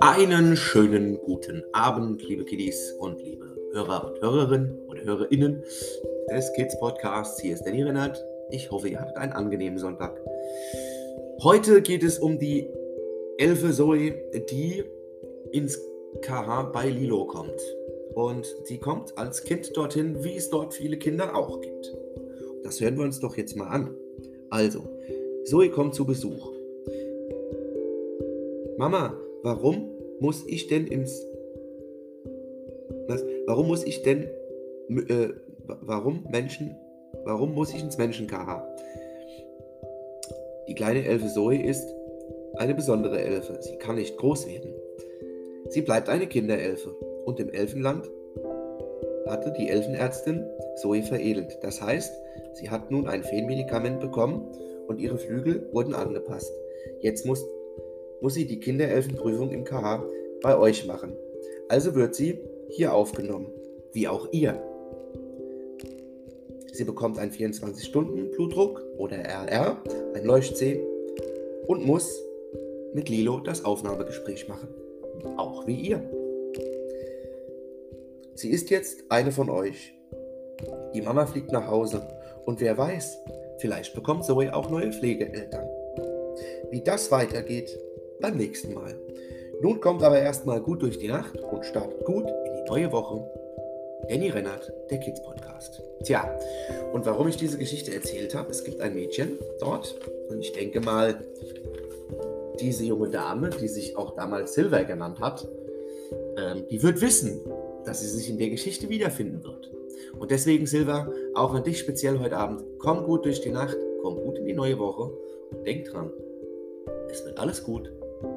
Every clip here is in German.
Einen schönen guten Abend, liebe Kiddies und liebe Hörer und Hörerinnen oder Hörerinnen des Kids Podcasts. Hier ist Danny Rennert. Ich hoffe, ihr hattet einen angenehmen Sonntag. Heute geht es um die Elfe Zoe, die ins KH bei Lilo kommt. Und sie kommt als Kind dorthin, wie es dort viele Kinder auch gibt. Das hören wir uns doch jetzt mal an. Also, Zoe kommt zu Besuch. Mama, warum muss ich denn ins... Was? Warum muss ich denn... Äh, warum Menschen... Warum muss ich ins Menschen-KH? Die kleine Elfe Zoe ist eine besondere Elfe. Sie kann nicht groß werden. Sie bleibt eine Kinderelfe. Und im Elfenland hatte die Elfenärztin Zoe veredelt. Das heißt, sie hat nun ein Feenmedikament bekommen und ihre Flügel wurden angepasst. Jetzt muss muss sie die Kinderelfenprüfung im KH bei euch machen. Also wird sie hier aufgenommen, wie auch ihr. Sie bekommt einen 24-Stunden-Blutdruck oder RR, ein Leuchtsee und muss mit Lilo das Aufnahmegespräch machen. Auch wie ihr. Sie ist jetzt eine von euch. Die Mama fliegt nach Hause und wer weiß, vielleicht bekommt Zoe auch neue Pflegeeltern. Wie das weitergeht, beim nächsten Mal. Nun kommt aber erstmal gut durch die Nacht und startet gut in die neue Woche. Danny Rennert, der Kids Podcast. Tja, und warum ich diese Geschichte erzählt habe, es gibt ein Mädchen dort und ich denke mal, diese junge Dame, die sich auch damals Silver genannt hat, ähm, die wird wissen, dass sie sich in der Geschichte wiederfinden wird. Und deswegen, Silver, auch an dich speziell heute Abend, komm gut durch die Nacht, komm gut in die neue Woche und denk dran, es wird alles gut.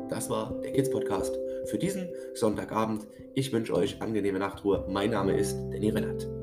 Das war der Kids Podcast für diesen Sonntagabend. Ich wünsche euch angenehme Nachtruhe. Mein Name ist Danny Rennert.